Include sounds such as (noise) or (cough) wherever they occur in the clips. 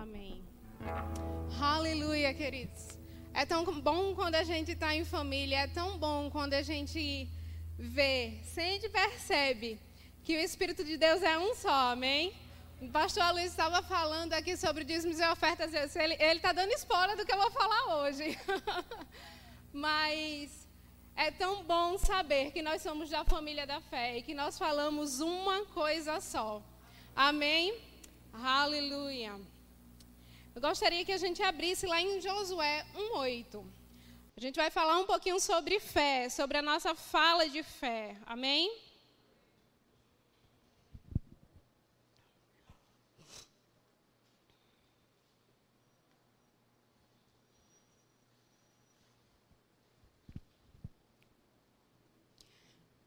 Amém. Aleluia, queridos. É tão bom quando a gente está em família, é tão bom quando a gente vê, sente percebe que o Espírito de Deus é um só, amém? O pastor Luiz estava falando aqui sobre dízimos e ofertas, ele está dando spoiler do que eu vou falar hoje. (laughs) Mas é tão bom saber que nós somos da família da fé e que nós falamos uma coisa só. Amém? Aleluia. Eu gostaria que a gente abrisse lá em Josué 1:8. A gente vai falar um pouquinho sobre fé, sobre a nossa fala de fé. Amém?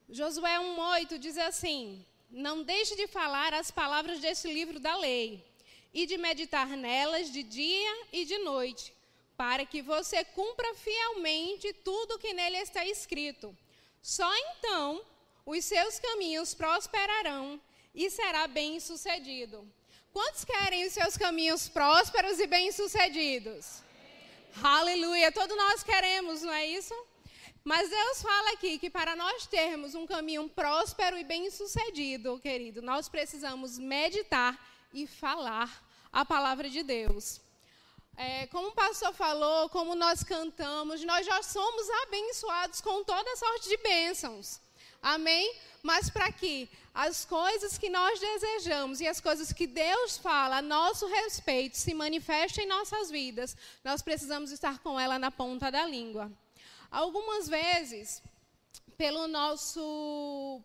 Josué 1,8 diz assim: Não deixe de falar as palavras desse livro da lei, e de meditar nelas de dia e de noite, para que você cumpra fielmente tudo o que nele está escrito. Só então os seus caminhos prosperarão e será bem-sucedido. Quantos querem os seus caminhos prósperos e bem-sucedidos? Aleluia! Todos nós queremos, não é isso? Mas Deus fala aqui que para nós termos um caminho próspero e bem-sucedido, querido, nós precisamos meditar e falar a palavra de Deus. É, como o pastor falou, como nós cantamos, nós já somos abençoados com toda sorte de bênçãos. Amém? Mas para que as coisas que nós desejamos e as coisas que Deus fala a nosso respeito se manifestem em nossas vidas, nós precisamos estar com ela na ponta da língua. Algumas vezes, pelo nosso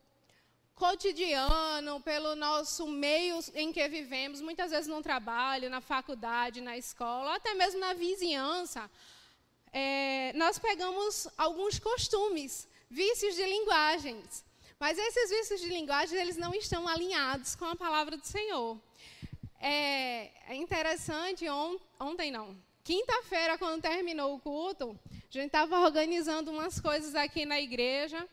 cotidiano, pelo nosso meio em que vivemos, muitas vezes no trabalho, na faculdade, na escola, até mesmo na vizinhança, é, nós pegamos alguns costumes, vícios de linguagens. Mas esses vícios de linguagem, eles não estão alinhados com a palavra do Senhor. É, é interessante, on, ontem não, quinta-feira, quando terminou o culto, a gente estava organizando umas coisas aqui na igreja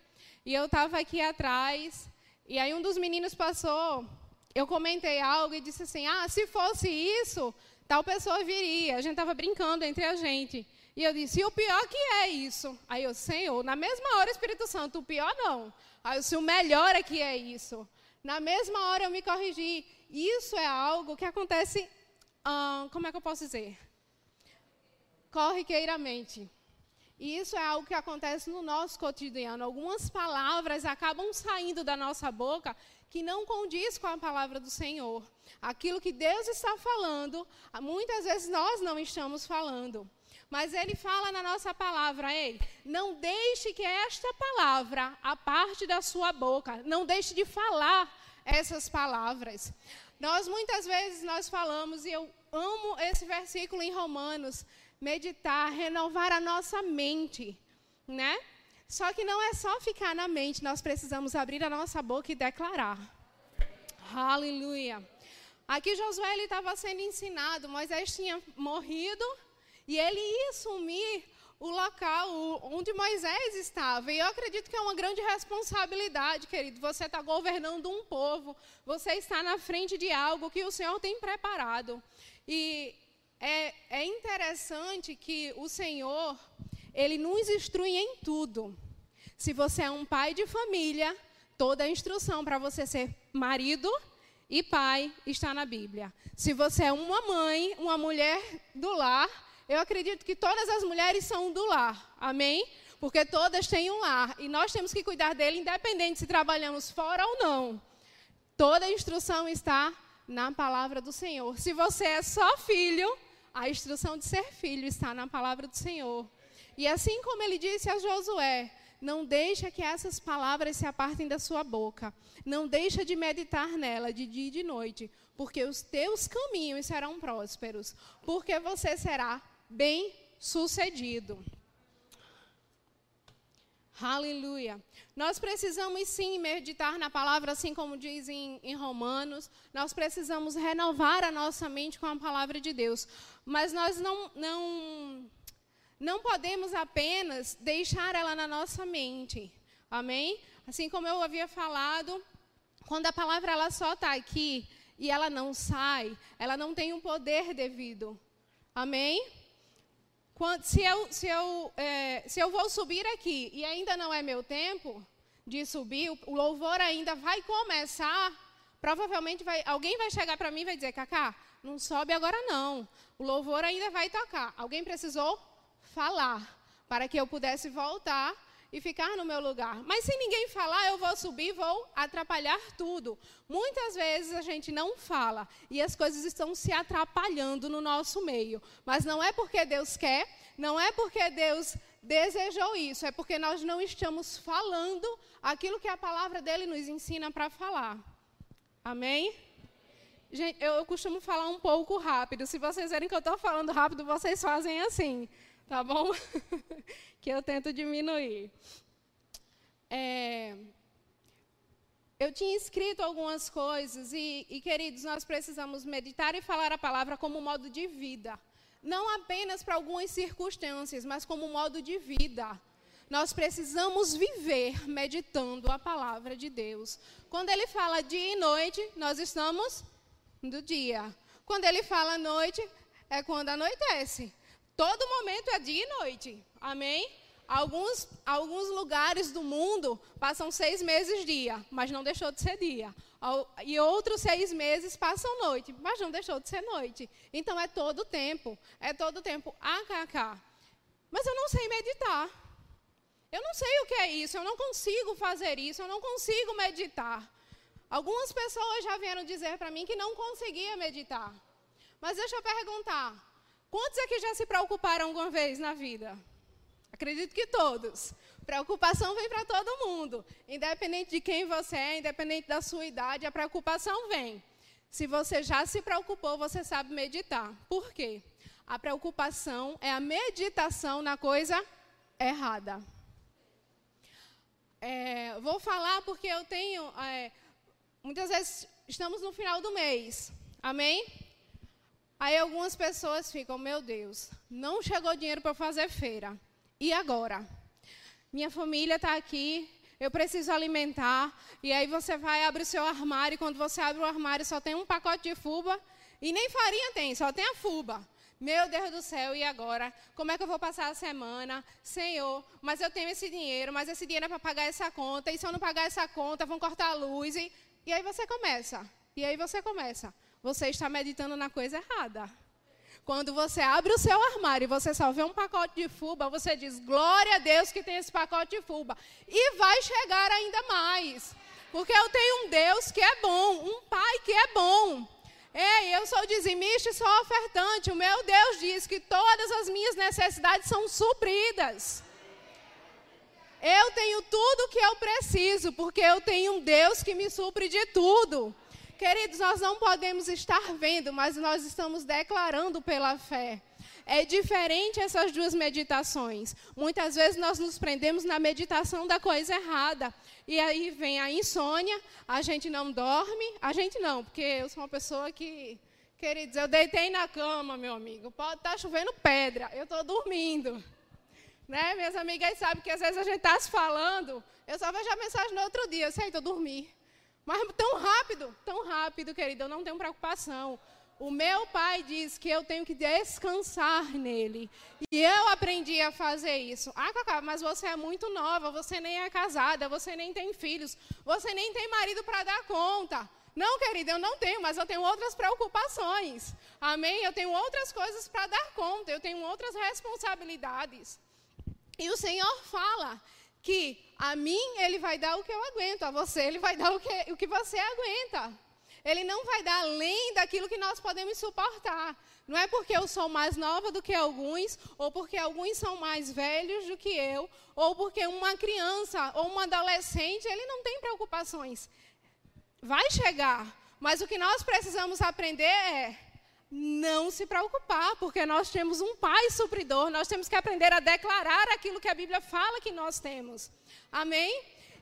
e eu estava aqui atrás. E aí um dos meninos passou, eu comentei algo e disse assim: Ah, se fosse isso, tal pessoa viria. A gente estava brincando entre a gente. E eu disse: E o pior que é isso? Aí eu, Senhor, na mesma hora, Espírito Santo, o pior não. Aí eu disse: O melhor é que é isso. Na mesma hora eu me corrigi. Isso é algo que acontece, hum, como é que eu posso dizer? Corriqueiramente. E isso é algo que acontece no nosso cotidiano. Algumas palavras acabam saindo da nossa boca que não condiz com a palavra do Senhor. Aquilo que Deus está falando, muitas vezes nós não estamos falando. Mas ele fala na nossa palavra, ei, não deixe que esta palavra a parte da sua boca, não deixe de falar essas palavras. Nós muitas vezes nós falamos e eu amo esse versículo em Romanos, meditar, renovar a nossa mente, né? Só que não é só ficar na mente, nós precisamos abrir a nossa boca e declarar. Aleluia. Aqui Josué estava sendo ensinado, Moisés tinha morrido e ele ia assumir o local onde Moisés estava. E eu acredito que é uma grande responsabilidade, querido. Você está governando um povo, você está na frente de algo que o Senhor tem preparado. E é, é interessante que o Senhor, Ele nos instrui em tudo. Se você é um pai de família, toda a instrução para você ser marido e pai está na Bíblia. Se você é uma mãe, uma mulher do lar, eu acredito que todas as mulheres são do lar. Amém? Porque todas têm um lar e nós temos que cuidar dele independente se trabalhamos fora ou não. Toda a instrução está na palavra do Senhor. Se você é só filho, a instrução de ser filho está na palavra do Senhor. E assim como ele disse a Josué, não deixa que essas palavras se apartem da sua boca. Não deixa de meditar nela de dia e de noite, porque os teus caminhos serão prósperos, porque você será bem-sucedido. Aleluia. Nós precisamos sim meditar na palavra, assim como diz em, em, Romanos. Nós precisamos renovar a nossa mente com a palavra de Deus. Mas nós não, não, não podemos apenas deixar ela na nossa mente. Amém? Assim como eu havia falado, quando a palavra ela só está aqui e ela não sai, ela não tem um poder devido. Amém? Quando, se, eu, se, eu, é, se eu vou subir aqui e ainda não é meu tempo de subir, o, louvor ainda vai começar, provavelmente vai, alguém vai chegar para mim e vai dizer, Cacá, não sobe agora não. O louvor ainda vai tocar. Alguém precisou falar para que eu pudesse voltar e ficar no meu lugar. Mas se ninguém falar, eu vou subir, vou atrapalhar tudo. Muitas vezes a gente não fala e as coisas estão se atrapalhando no nosso meio. Mas não é porque Deus quer, não é porque Deus desejou isso, é porque nós não estamos falando aquilo que a palavra dele nos ensina para falar. Amém? Gente, eu, eu costumo falar um pouco rápido. Se vocês verem que eu estou falando rápido, vocês fazem assim, tá bom? (laughs) que eu tento diminuir. É, eu tinha escrito algumas coisas e, e, queridos, nós precisamos meditar e falar a palavra como modo de vida. Não apenas para algumas circunstâncias, mas como modo de vida. Nós precisamos viver meditando a palavra de Deus. Quando ele fala dia e noite, nós estamos do dia. Quando ele fala noite, é quando anoitece. Todo momento é dia e noite. Amém? Alguns, alguns lugares do mundo passam seis meses dia, mas não deixou de ser dia. E outros seis meses passam noite, mas não deixou de ser noite. Então é todo tempo. É todo tempo. AKK. Mas eu não sei meditar. Eu não sei o que é isso. Eu não consigo fazer isso. Eu não consigo meditar. Algumas pessoas já vieram dizer para mim que não conseguia meditar. Mas deixa eu perguntar: quantos aqui já se preocuparam alguma vez na vida? Acredito que todos. Preocupação vem para todo mundo. Independente de quem você é, independente da sua idade, a preocupação vem. Se você já se preocupou, você sabe meditar. Por quê? A preocupação é a meditação na coisa errada. É, vou falar porque eu tenho é, muitas vezes estamos no final do mês. Amém? Aí algumas pessoas ficam, meu Deus, não chegou dinheiro para fazer feira. E agora? Minha família está aqui, eu preciso alimentar. E aí você vai abrir o seu armário, e quando você abre o armário só tem um pacote de fuba. E nem farinha tem, só tem a fuba. Meu Deus do céu, e agora? Como é que eu vou passar a semana? Senhor, mas eu tenho esse dinheiro, mas esse dinheiro é para pagar essa conta, e se eu não pagar essa conta, vão cortar a luz. E e aí você começa. E aí você começa. Você está meditando na coisa errada. Quando você abre o seu armário e você só vê um pacote de fuba, você diz: Glória a Deus que tem esse pacote de fuba. E vai chegar ainda mais. Porque eu tenho um Deus que é bom, um Pai que é bom. Ei, eu sou dizimista e sou ofertante. O meu Deus diz que todas as minhas necessidades são supridas. Eu tenho tudo o que eu preciso, porque eu tenho um Deus que me supre de tudo. Queridos, nós não podemos estar vendo, mas nós estamos declarando pela fé. É diferente essas duas meditações. Muitas vezes nós nos prendemos na meditação da coisa errada. E aí vem a insônia, a gente não dorme. A gente não, porque eu sou uma pessoa que, queridos, eu deitei na cama, meu amigo. Pode estar tá chovendo pedra, eu estou dormindo. Né? Minhas amigas sabem que às vezes a gente está se falando, eu só vejo a mensagem no outro dia, eu sei, estou dormir. Mas tão rápido, tão rápido, querido, eu não tenho preocupação. O meu pai diz que eu tenho que descansar nele. E eu aprendi a fazer isso. Ah, Cacá, mas você é muito nova, você nem é casada, você nem tem filhos, você nem tem marido para dar conta. Não, querida, eu não tenho, mas eu tenho outras preocupações. Amém? Eu tenho outras coisas para dar conta, eu tenho outras responsabilidades. E o Senhor fala que a mim ele vai dar o que eu aguento, a você ele vai dar o que, o que você aguenta. Ele não vai dar além daquilo que nós podemos suportar. Não é porque eu sou mais nova do que alguns, ou porque alguns são mais velhos do que eu, ou porque uma criança ou um adolescente, ele não tem preocupações. Vai chegar, mas o que nós precisamos aprender é não se preocupar, porque nós temos um Pai supridor, nós temos que aprender a declarar aquilo que a Bíblia fala que nós temos. Amém?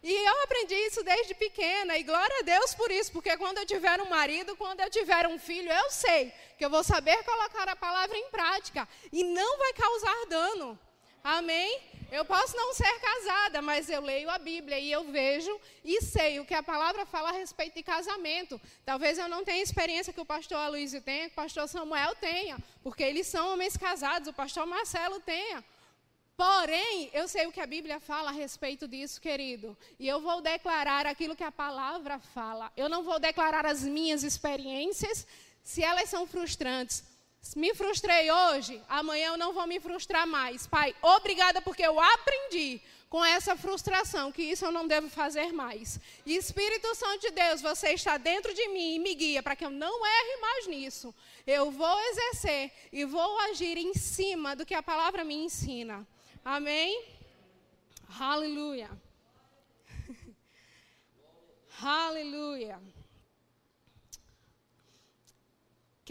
E eu aprendi isso desde pequena, e glória a Deus por isso, porque quando eu tiver um marido, quando eu tiver um filho, eu sei que eu vou saber colocar a palavra em prática e não vai causar dano. Amém? Eu posso não ser casada, mas eu leio a Bíblia e eu vejo e sei o que a palavra fala a respeito de casamento. Talvez eu não tenha experiência que o pastor Aloysio tenha, que o pastor Samuel tenha, porque eles são homens casados, o pastor Marcelo tenha. Porém, eu sei o que a Bíblia fala a respeito disso, querido. E eu vou declarar aquilo que a palavra fala. Eu não vou declarar as minhas experiências se elas são frustrantes. Me frustrei hoje, amanhã eu não vou me frustrar mais. Pai, obrigada porque eu aprendi com essa frustração que isso eu não devo fazer mais. E Espírito Santo de Deus, você está dentro de mim e me guia para que eu não erre mais nisso. Eu vou exercer e vou agir em cima do que a palavra me ensina. Amém? Aleluia. (laughs) Aleluia.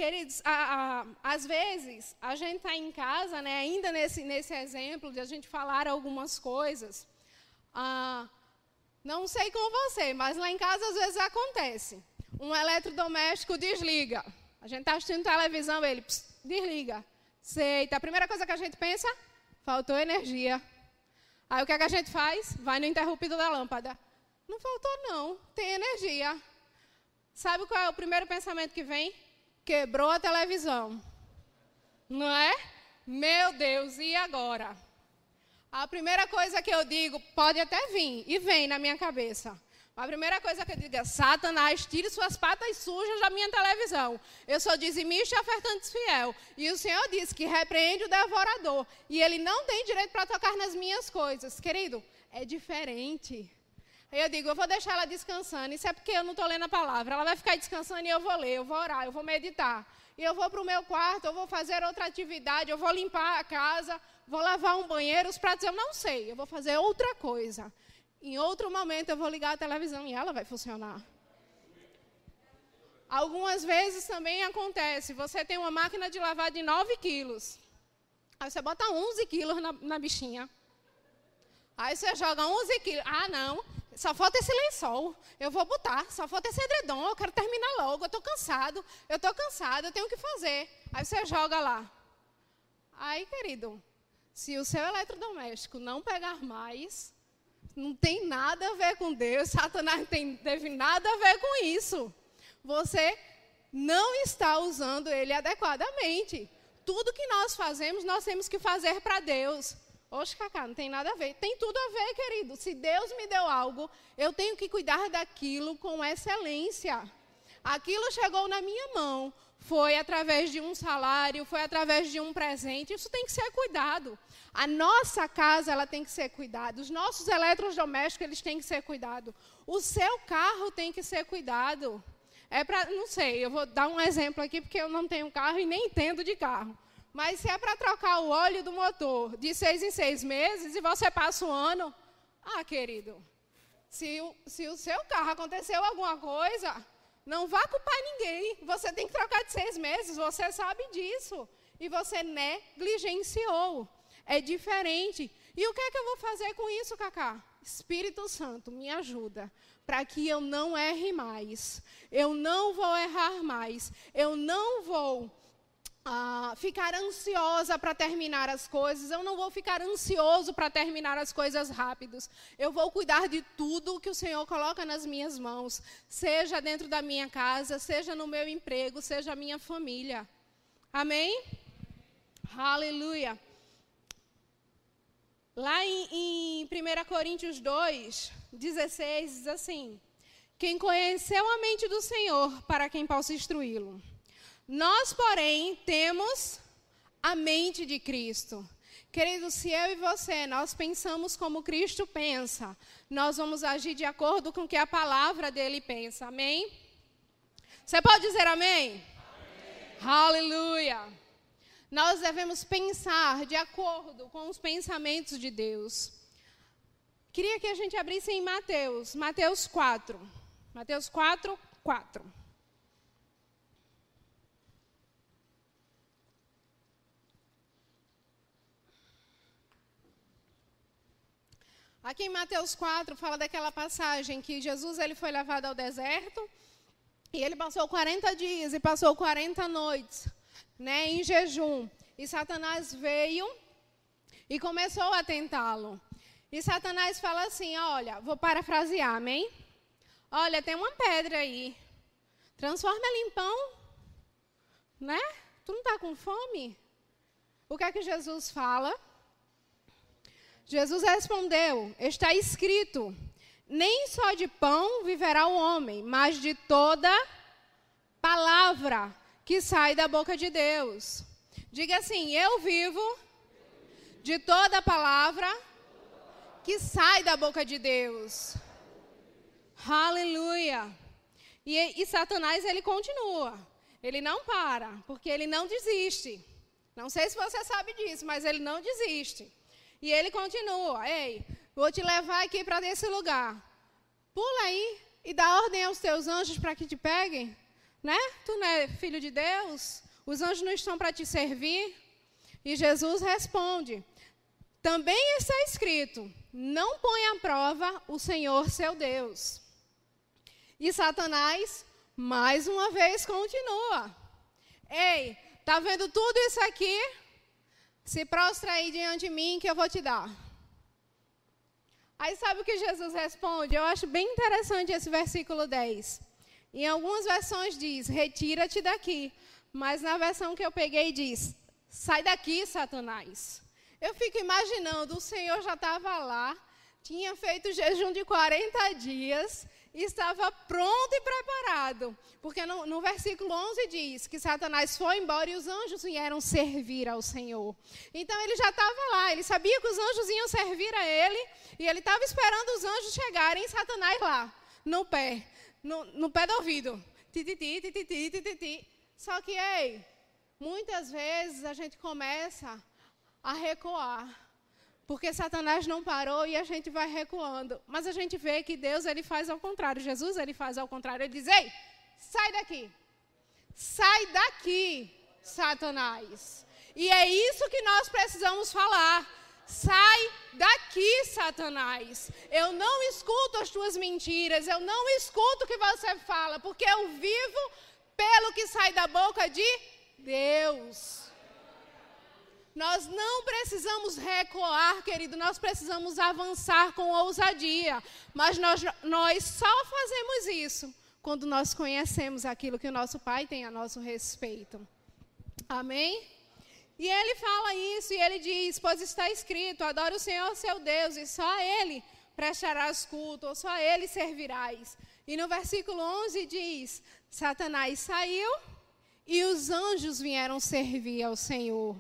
Queridos, a, a, às vezes a gente está em casa, né, ainda nesse, nesse exemplo de a gente falar algumas coisas. Ah, não sei com você, mas lá em casa às vezes acontece. Um eletrodoméstico desliga. A gente está assistindo televisão, ele pss, desliga. Eita, a primeira coisa que a gente pensa, Faltou energia. Aí o que, é que a gente faz? Vai no interruptor da lâmpada. Não faltou, não. Tem energia. Sabe qual é o primeiro pensamento que vem? Quebrou a televisão. Não é? Meu Deus, e agora? A primeira coisa que eu digo, pode até vir, e vem na minha cabeça. A primeira coisa que eu digo é: Satanás, tire suas patas sujas da minha televisão. Eu sou dizimista e ofertante fiel. E o Senhor disse que repreende o devorador. E ele não tem direito para tocar nas minhas coisas. Querido, é diferente. Aí eu digo: eu vou deixar ela descansando. Isso é porque eu não estou lendo a palavra. Ela vai ficar descansando e eu vou ler, eu vou orar, eu vou meditar. E eu vou para o meu quarto, eu vou fazer outra atividade, eu vou limpar a casa, vou lavar um banheiro, os pratos, eu não sei. Eu vou fazer outra coisa. Em outro momento eu vou ligar a televisão e ela vai funcionar. Algumas vezes também acontece, você tem uma máquina de lavar de 9 quilos. Aí você bota 11 quilos na, na bichinha. Aí você joga 11 quilos. Ah, não, só falta esse lençol. Eu vou botar, só falta esse edredom. Eu quero terminar logo. Eu estou cansado. Eu estou cansado, eu tenho que fazer. Aí você joga lá. Aí, querido, se o seu eletrodoméstico não pegar mais, não tem nada a ver com Deus, (laughs) Satanás não teve nada a ver com isso. Você não está usando ele adequadamente. Tudo que nós fazemos, nós temos que fazer para Deus. Oxe, Cacá, não tem nada a ver. Tem tudo a ver, querido. Se Deus me deu algo, eu tenho que cuidar daquilo com excelência. Aquilo chegou na minha mão, foi através de um salário, foi através de um presente. Isso tem que ser cuidado. A nossa casa ela tem que ser cuidada. Os nossos eletrodomésticos eles têm que ser cuidados. O seu carro tem que ser cuidado. É para, não sei, eu vou dar um exemplo aqui porque eu não tenho carro e nem entendo de carro. Mas se é para trocar o óleo do motor de seis em seis meses e você passa um ano, ah, querido, se o, se o seu carro aconteceu alguma coisa, não vá culpar ninguém. Você tem que trocar de seis meses, você sabe disso. E você negligenciou é diferente. E o que é que eu vou fazer com isso, Cacá? Espírito Santo, me ajuda para que eu não erre mais. Eu não vou errar mais. Eu não vou ah, ficar ansiosa para terminar as coisas. Eu não vou ficar ansioso para terminar as coisas rápidos. Eu vou cuidar de tudo que o Senhor coloca nas minhas mãos, seja dentro da minha casa, seja no meu emprego, seja a minha família. Amém? Aleluia. Lá em, em 1 Coríntios 2, 16, diz assim: Quem conheceu a mente do Senhor, para quem possa instruí-lo. Nós, porém, temos a mente de Cristo. Querido, se eu e você, nós pensamos como Cristo pensa, nós vamos agir de acordo com o que a palavra dele pensa. Amém? Você pode dizer amém? amém. Aleluia nós devemos pensar de acordo com os pensamentos de Deus. Queria que a gente abrisse em Mateus, Mateus 4. Mateus 4, 4. Aqui em Mateus 4 fala daquela passagem que Jesus ele foi levado ao deserto e ele passou 40 dias e passou 40 noites né, em jejum. E Satanás veio e começou a tentá-lo. E Satanás fala assim: Olha, vou parafrasear, amém? Olha, tem uma pedra aí. Transforma ela em pão. Né? Tu não está com fome? O que é que Jesus fala? Jesus respondeu: Está escrito: Nem só de pão viverá o homem, mas de toda palavra que sai da boca de Deus. Diga assim: Eu vivo de toda palavra que sai da boca de Deus. Aleluia. E, e, Satanás, ele continua. Ele não para, porque ele não desiste. Não sei se você sabe disso, mas ele não desiste. E ele continua. Ei, vou te levar aqui para esse lugar. Pula aí e dá ordem aos teus anjos para que te peguem. Né? Tu não é filho de Deus? Os anjos não estão para te servir? E Jesus responde: Também está escrito: Não põe à prova o Senhor seu Deus. E Satanás, mais uma vez, continua. Ei, tá vendo tudo isso aqui? Se prostra aí diante de mim que eu vou te dar. Aí sabe o que Jesus responde? Eu acho bem interessante esse versículo 10. Em algumas versões diz: Retira-te daqui. Mas na versão que eu peguei diz: Sai daqui, Satanás. Eu fico imaginando, o Senhor já estava lá, tinha feito jejum de 40 dias, estava pronto e preparado. Porque no, no, versículo 11 diz que Satanás foi embora e os anjos vieram servir ao Senhor. Então ele já estava lá, ele sabia que os anjos iam servir a ele, e ele estava esperando os anjos chegarem, e Satanás lá, no pé, no, no pé do ouvido. Tititi. Só que, ei, muitas vezes a gente começa a recuar porque Satanás não parou e a gente vai recuando. Mas a gente vê que Deus ele faz ao contrário. Jesus ele faz ao contrário. Ele diz: "Ei, sai daqui. Sai daqui, Satanás." E é isso que nós precisamos falar. Sai daqui, Satanás. Eu não escuto as tuas mentiras, eu não escuto o que você fala, porque eu vivo pelo que sai da boca de Deus. Nós não precisamos recuar, querido, nós precisamos avançar com ousadia. Mas nós, nós só fazemos isso quando nós conhecemos aquilo que o nosso Pai tem a nosso respeito. Amém? E ele fala isso e ele diz: Pois está escrito, adore o Senhor seu Deus, e só a Ele prestarás culto, ou só a Ele servirás. E no versículo 11 diz: Satanás saiu e os anjos vieram servir ao Senhor.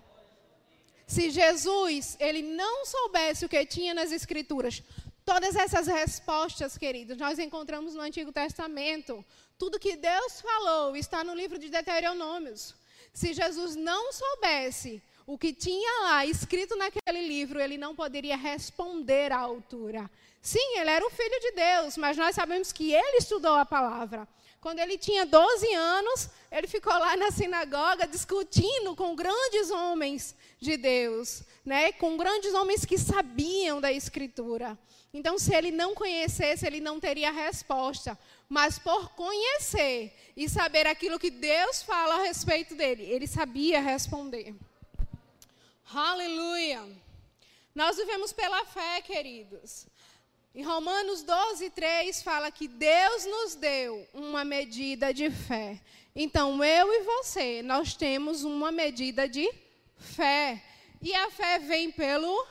Se Jesus, ele não soubesse o que tinha nas escrituras, todas essas respostas, queridos, nós encontramos no Antigo Testamento. Tudo que Deus falou está no livro de Deuteronômios. Se Jesus não soubesse o que tinha lá escrito naquele livro, ele não poderia responder à altura. Sim, ele era o filho de Deus, mas nós sabemos que ele estudou a palavra. Quando ele tinha 12 anos, ele ficou lá na sinagoga discutindo com grandes homens de Deus, né? com grandes homens que sabiam da Escritura. Então, se ele não conhecesse, ele não teria resposta. Mas por conhecer e saber aquilo que Deus fala a respeito dele, ele sabia responder. Aleluia! Nós vivemos pela fé, queridos. Em Romanos 12, 3 fala que Deus nos deu uma medida de fé. Então, eu e você, nós temos uma medida de fé. E a fé vem pelo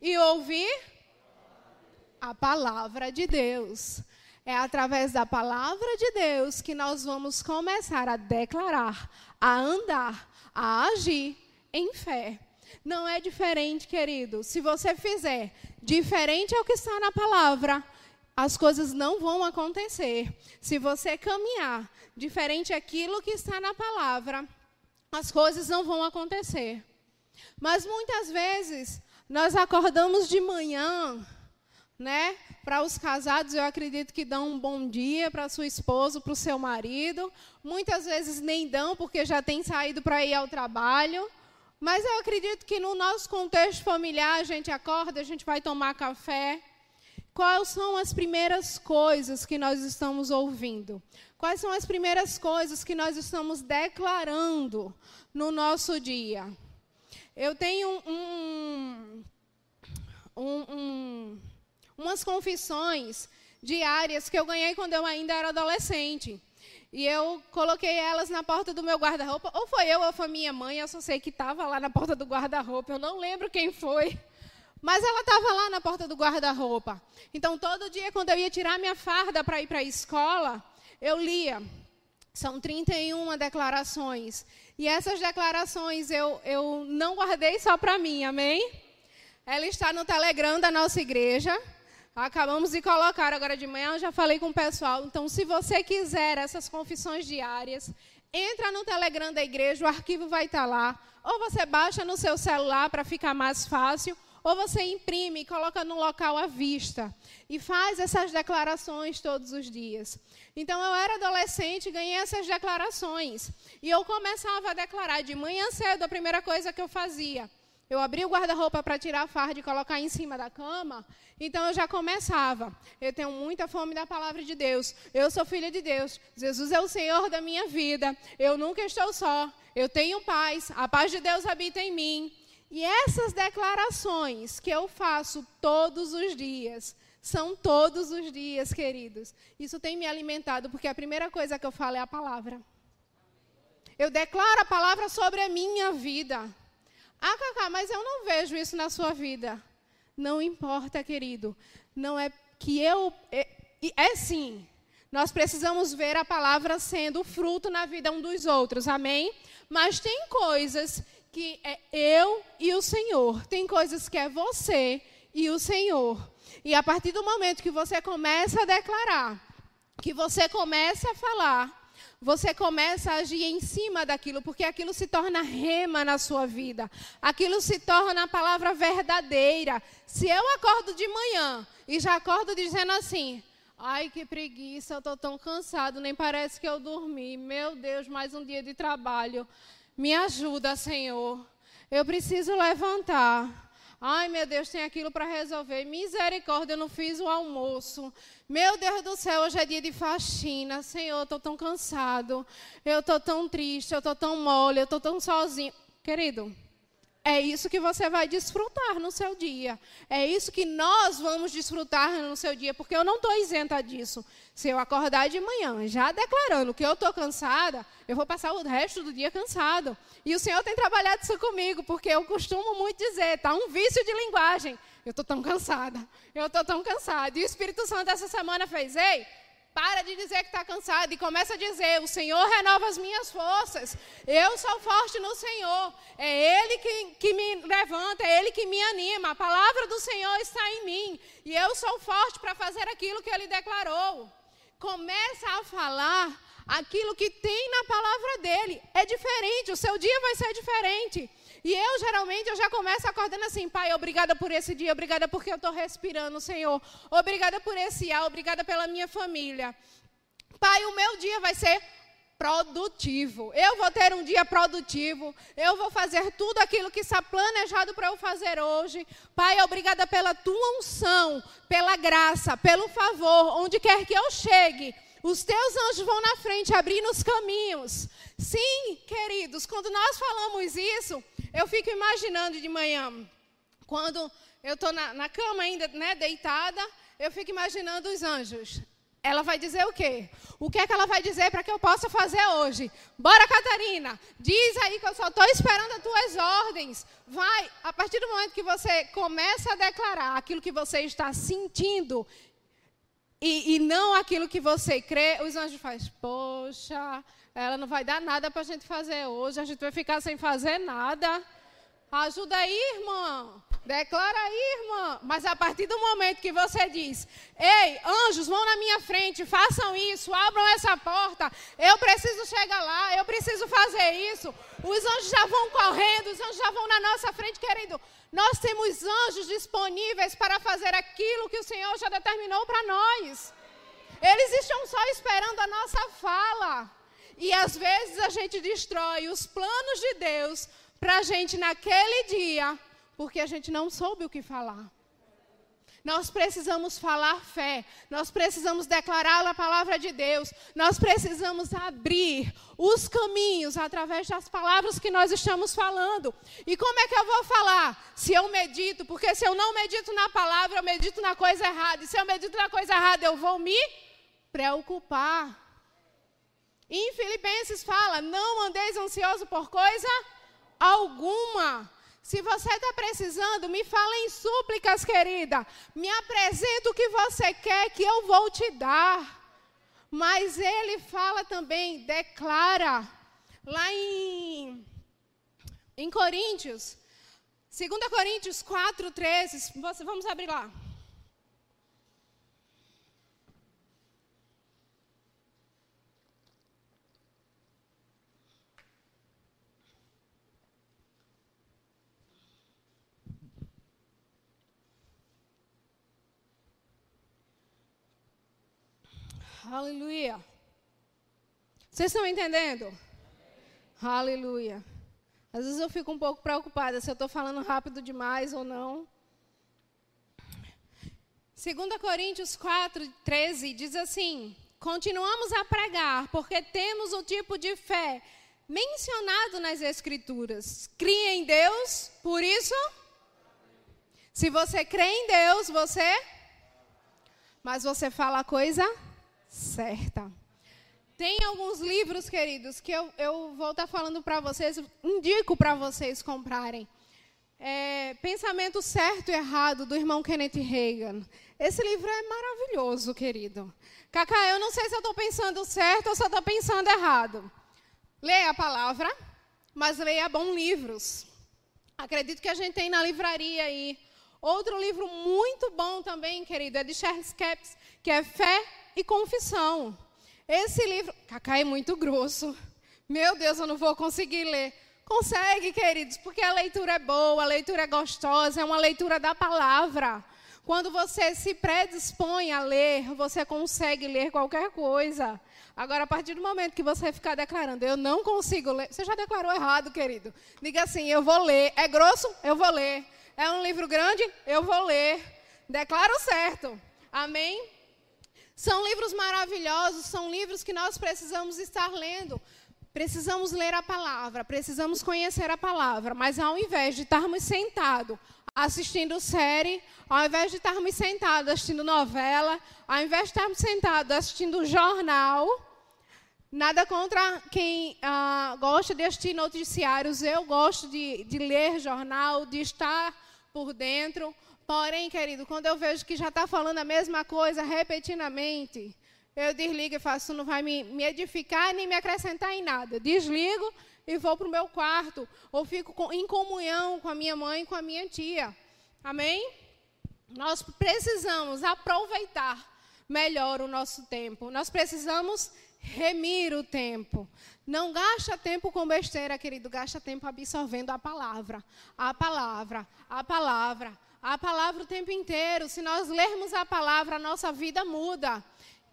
e ouvir a palavra de Deus. É através da palavra de Deus que nós vamos começar a declarar, a andar, a agir em fé. Não é diferente, querido. Se você fizer diferente ao que está na palavra, as coisas não vão acontecer. Se você caminhar diferente aquilo que está na palavra, as coisas não vão acontecer. Mas muitas vezes nós acordamos de manhã, né? Para os casados, eu acredito que dão um bom dia para sua esposa, para o seu marido. Muitas vezes nem dão porque já tem saído para ir ao trabalho. Mas eu acredito que no nosso contexto familiar, a gente acorda, a gente vai tomar café. Quais são as primeiras coisas que nós estamos ouvindo? Quais são as primeiras coisas que nós estamos declarando no nosso dia? eu tenho um, um, um, umas confissões diárias que eu ganhei quando eu ainda era adolescente. E eu coloquei elas na porta do meu guarda-roupa. Ou foi eu ou foi minha mãe, eu só sei que estava lá na porta do guarda-roupa. Eu não lembro quem foi. Mas ela estava lá na porta do guarda-roupa. Então, todo dia, quando eu ia tirar minha farda para ir para a escola, eu lia. São 31 declarações. E essas declarações eu, eu não guardei só para mim, amém? Ela está no Telegram da nossa igreja. Acabamos de colocar agora de manhã, eu já falei com o pessoal. Então, se você quiser essas confissões diárias, entra no Telegram da igreja, o arquivo vai estar lá. Ou você baixa no seu celular para ficar mais fácil, ou você imprime e coloca no local à vista. E faz essas declarações todos os dias. Então, eu era adolescente, ganhei essas declarações. E eu começava a declarar de manhã cedo, a primeira coisa que eu fazia eu abri o guarda-roupa para tirar a farda e colocar em cima da cama, então eu já começava. Eu tenho muita fome da palavra de Deus. Eu sou filha de Deus. Jesus é o Senhor da minha vida. Eu nunca estou só. Eu tenho paz. A paz de Deus habita em mim. E essas declarações que eu faço todos os dias, são todos os dias, queridos. Isso tem me alimentado, porque a primeira coisa que eu falo é a palavra. Eu declaro a palavra sobre a minha vida. Ah, Cacá, mas eu não vejo isso na sua vida. Não importa, querido. Não é que eu. É, é sim. Nós precisamos ver a palavra sendo fruto na vida um dos outros, amém? Mas tem coisas que é eu e o Senhor. Tem coisas que é você e o Senhor. E a partir do momento que você começa a declarar, que você começa a falar, você começa a agir em cima daquilo, porque aquilo se torna rema na sua vida. Aquilo se torna a palavra verdadeira. Se eu acordo de manhã e já acordo dizendo assim: Ai, que preguiça, eu estou tão cansado, nem parece que eu dormi. Meu Deus, mais um dia de trabalho. Me ajuda, Senhor. Eu preciso levantar. Ai, meu Deus, tem aquilo para resolver. Misericórdia, eu não fiz o almoço. Meu Deus do céu, hoje é dia de faxina. Senhor, eu estou tão cansado. Eu estou tão triste, eu estou tão mole, eu estou tão sozinho. Querido, é isso que você vai desfrutar no seu dia. É isso que nós vamos desfrutar no seu dia, porque eu não estou isenta disso. Se eu acordar de manhã já declarando que eu estou cansada, eu vou passar o resto do dia cansado. E o Senhor tem trabalhado isso comigo, porque eu costumo muito dizer, tá um vício de linguagem. Eu estou tão cansada, eu estou tão cansada. E o Espírito Santo essa semana fez, ei, para de dizer que está cansado e começa a dizer: O Senhor renova as minhas forças. Eu sou forte no Senhor. É Ele que, que me levanta, é Ele que me anima. A palavra do Senhor está em mim. E eu sou forte para fazer aquilo que Ele declarou. Começa a falar aquilo que tem na palavra dele. É diferente, o seu dia vai ser diferente. E eu, geralmente, eu já começo acordando assim, Pai, obrigada por esse dia, obrigada porque eu estou respirando, Senhor. Obrigada por esse ar, obrigada pela minha família. Pai, o meu dia vai ser produtivo. Eu vou ter um dia produtivo. Eu vou fazer tudo aquilo que está planejado para eu fazer hoje. Pai, obrigada pela tua unção, pela graça, pelo favor, onde quer que eu chegue. Os teus anjos vão na frente, abrindo os caminhos. Sim, queridos, quando nós falamos isso, eu fico imaginando de manhã, quando eu estou na, na, cama ainda, né, deitada, eu fico imaginando os anjos. Ela vai dizer o quê? O que é que ela vai dizer para que eu possa fazer hoje? Bora, Catarina, diz aí que eu só estou esperando as tuas ordens. Vai, a partir do momento que você começa a declarar aquilo que você está sentindo e, e não aquilo que você crê, os anjos fazem, poxa, ela não vai dar nada para a gente fazer hoje, a gente vai ficar sem fazer nada. Ajuda aí, irmã. Declara aí, irmã. Mas a partir do momento que você diz: Ei, anjos, vão na minha frente, façam isso, abram essa porta. Eu preciso chegar lá, eu preciso fazer isso. Os anjos já vão correndo, os anjos já vão na nossa frente, querendo. Nós temos anjos disponíveis para fazer aquilo que o Senhor já determinou para nós. Eles estão só esperando a nossa fala. E às vezes a gente destrói os planos de Deus para a gente naquele dia, porque a gente não soube o que falar. Nós precisamos falar fé, nós precisamos declarar a palavra de Deus, nós precisamos abrir os caminhos através das palavras que nós estamos falando. E como é que eu vou falar? Se eu medito, porque se eu não medito na palavra, eu medito na coisa errada. E se eu medito na coisa errada, eu vou me preocupar. Em Filipenses fala: não andeis ansioso por coisa alguma. Se você está precisando, me fala em súplicas, querida. Me apresenta o que você quer que eu vou te dar. Mas ele fala também, declara, lá em, em Coríntios, 2 Coríntios 4, 13. Vamos abrir lá. Aleluia. Vocês estão entendendo? Aleluia. Às vezes eu fico um pouco preocupada se eu estou falando rápido demais ou não. 2 Coríntios 4, 13 diz assim: Continuamos a pregar, porque temos o tipo de fé mencionado nas Escrituras. Cria em Deus, por isso. Se você crê em Deus, você. Mas você fala coisa certa. Tem alguns livros, queridos, que eu, eu vou estar falando para vocês, indico para vocês comprarem. É, Pensamento Certo e Errado, do irmão Kenneth Reagan. Esse livro é maravilhoso, querido. Cacá, eu não sei se eu estou pensando certo ou se eu estou pensando errado. Leia a palavra, mas leia bons livros. Acredito que a gente tem na livraria aí. Outro livro muito bom também, querido, é de Charles Capps, que é Fé e confissão. Esse livro, Cacá é muito grosso. Meu Deus, eu não vou conseguir ler. Consegue, queridos, porque a leitura é boa, a leitura é gostosa, é uma leitura da palavra. Quando você se predispõe a ler, você consegue ler qualquer coisa. Agora, a partir do momento que você ficar declarando, eu não consigo ler, você já declarou errado, querido. Diga assim, eu vou ler. É grosso? Eu vou ler. É um livro grande? Eu vou ler. Declaro certo. Amém? São livros maravilhosos, são livros que nós precisamos estar lendo. Precisamos ler a palavra, precisamos conhecer a palavra, mas ao invés de estarmos sentados assistindo série, ao invés de estarmos sentados assistindo novela, ao invés de estarmos sentados assistindo jornal, nada contra quem ah, gosta de assistir noticiários, eu gosto de, de ler jornal, de estar por dentro, Porém, querido, quando eu vejo que já está falando a mesma coisa repetidamente, eu desligo e faço, não vai me, me edificar nem me acrescentar em nada. Desligo e vou para o meu quarto, ou fico com, em comunhão com a minha mãe e com a minha tia. Amém? Nós precisamos aproveitar melhor o nosso tempo. Nós precisamos remir o tempo. Não gasta tempo com besteira, querido, gasta tempo absorvendo a palavra. A palavra, a palavra a palavra o tempo inteiro. Se nós lermos a palavra, a nossa vida muda.